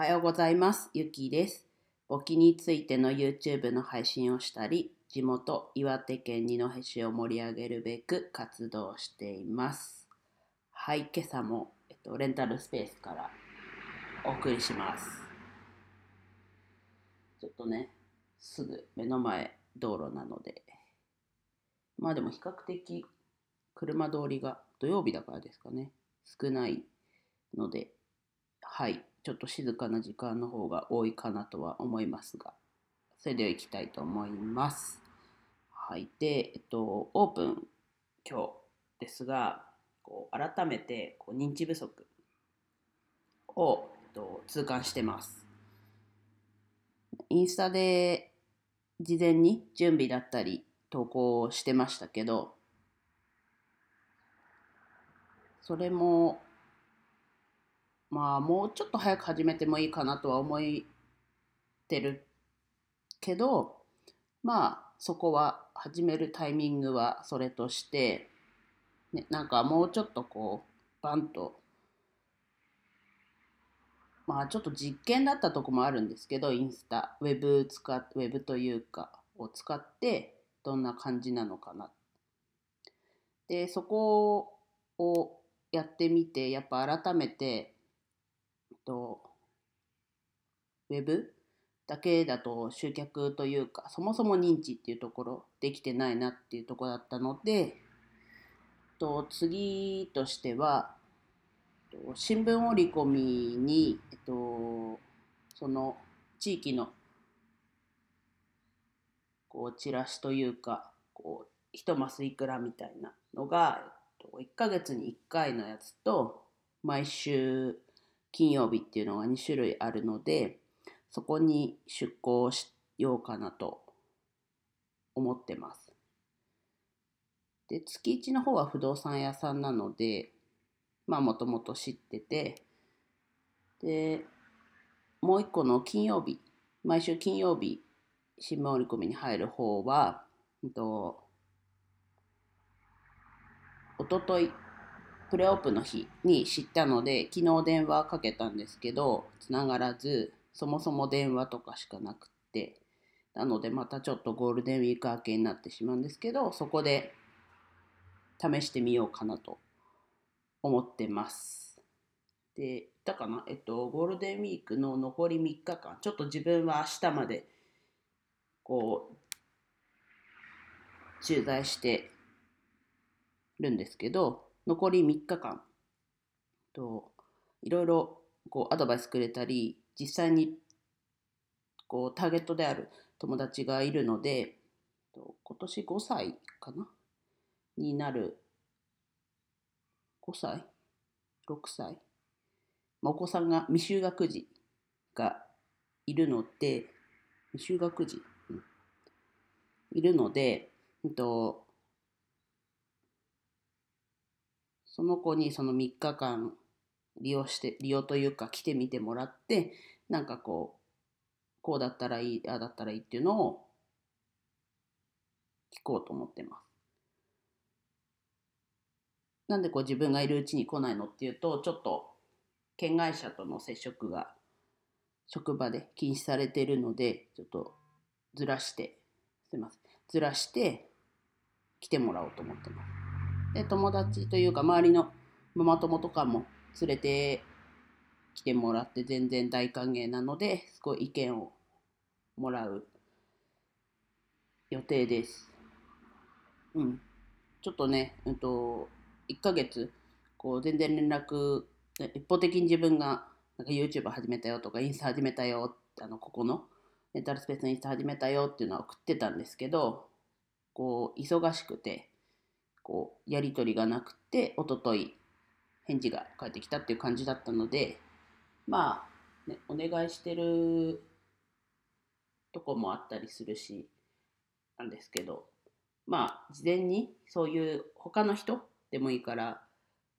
はようございます。ゆきです。簿記についての YouTube の配信をしたり、地元岩手県二戸市を盛り上げるべく活動しています。はい、今朝も、えっと、レンタルスペースからお送りします。ちょっとね、すぐ目の前道路なので、まあでも比較的車通りが土曜日だからですかね、少ないので、はい、ちょっと静かな時間の方が多いかなとは思いますが、それでは行きたいと思います。はい、で、えっと、オープン今日ですが、こう改めてこう認知不足を、えっと、痛感してます。インスタで事前に準備だったり投稿をしてましたけど、それもまあもうちょっと早く始めてもいいかなとは思ってるけどまあそこは始めるタイミングはそれとして、ね、なんかもうちょっとこうバンとまあちょっと実験だったとこもあるんですけどインスタウェブ使っウェブというかを使ってどんな感じなのかな。でそこをやってみてやっぱ改めてとウェブ？だけだと集客というかそもそも認知っていうところできてないなっていうところだったのでと次としては新聞折り込みに、えっと、その地域のこうチラシというかこう一マスいくらみたいなのが、えっと、1ヶ月に1回のやつと毎週金曜日っていうのが2種類あるのでそこに出向しようかなと思ってます。で月1の方は不動産屋さんなのでまあもともと知っててでもう一個の金曜日毎週金曜日新聞折り込みに入る方は、えっと、おとといプレオープンの日に知ったので昨日電話かけたんですけどつながらずそもそも電話とかしかなくって。なのでまたちょっとゴールデンウィーク明けになってしまうんですけどそこで試してみようかなと思ってます。でだかなえっとゴールデンウィークの残り3日間ちょっと自分は明日までこう駐在してるんですけど残り3日間。といろいろこうアドバイスくれたり実際にこうターゲットである友達がいるので今年5歳かな？になる5歳？6歳、お子さんが未就学児がいるので未就学児、うん、いるので、えっと、その子にその3日間利用して利用というか来てみてもらってなんかこうこうだったらいいああだったらいいっていうのを聞こうと思ってます。なんでこう自分がいるうちに来ないのっていうとちょっと県外者との接触が職場で禁止されているのでちょっとずらしてすいませんずらして来てもらおうと思ってます。で友達というか周りのママ友とかも連れて来てもらって全然大歓迎なのですごい意見をもらう予定です。うん。ちょっとね、うんと、1ヶ月、こう全然連絡、一方的に自分がなんか YouTube 始めたよとか、インスタ始めたよ、あのここのレンタルスペースのインスタ始めたよっていうのは送ってたんですけど、こう忙しくて、こうやり取りがなくて、おととい返事が返ってきたっていう感じだったので、まあ、ね、お願いしてるとこもあったりするし、なんですけど、まあ、事前にそういう他の人でもいいから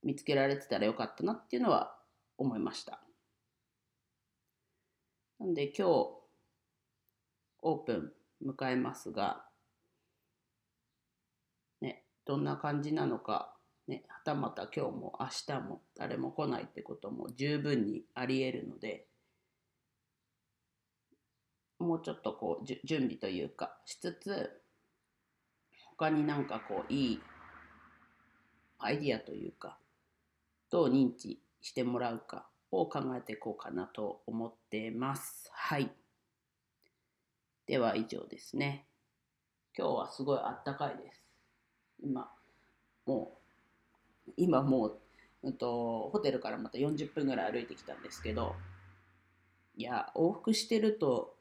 見つけられてたらよかったなっていうのは思いました。なんで今日オープン迎えますが、どんな感じなのかね、はたまた今日も明日も誰も来ないってことも十分にありえるので、もうちょっとこう準備というかしつつ他になんかこういいアイディアというかどう認知してもらうかを考えていこうかなと思ってます。はい。では以上ですね。今日はすごいあったかいです。今、もう、今もう、うんと、ホテルからまた40分ぐらい歩いてきたんですけど、いや、往復してると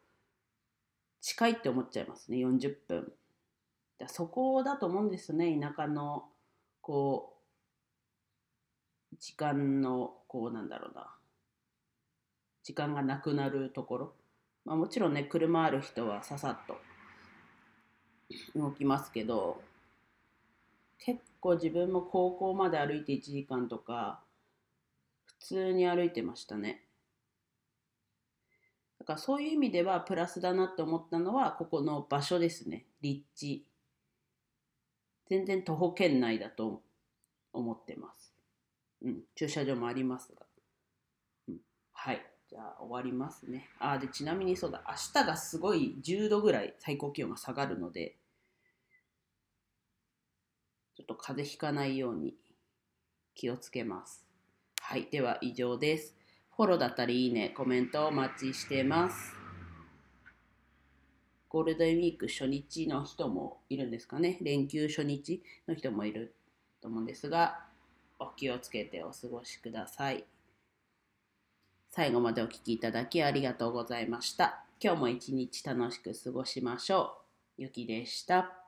近いって思っちゃいますね、40分。だそこだと思うんですね、田舎の、こう、時間の、こうなんだろうな、時間がなくなるところ。まあ、もちろんね、車ある人はささっと動きますけど、結構自分も高校まで歩いて1時間とか、普通に歩いてましたね。だからそういう意味ではプラスだなって思ったのは、ここの場所ですね。立地。全然徒歩圏内だと思ってます。うん、駐車場もありますが。うん、はい。じゃあ終わりますね。あ、で、ちなみにそうだ、明日がすごい10度ぐらい最高気温が下がるので、と風邪ひかないように気をつけます。はい。では以上です。フォローだったりいいね、コメントお待ちしてます。ゴールデンウィーク初日の人もいるんですかね？連休初日の人もいると思うんですが、お気をつけてお過ごしください。最後までお聴きいただきありがとうございました。今日も一日楽しく過ごしましょう。ゆきでした。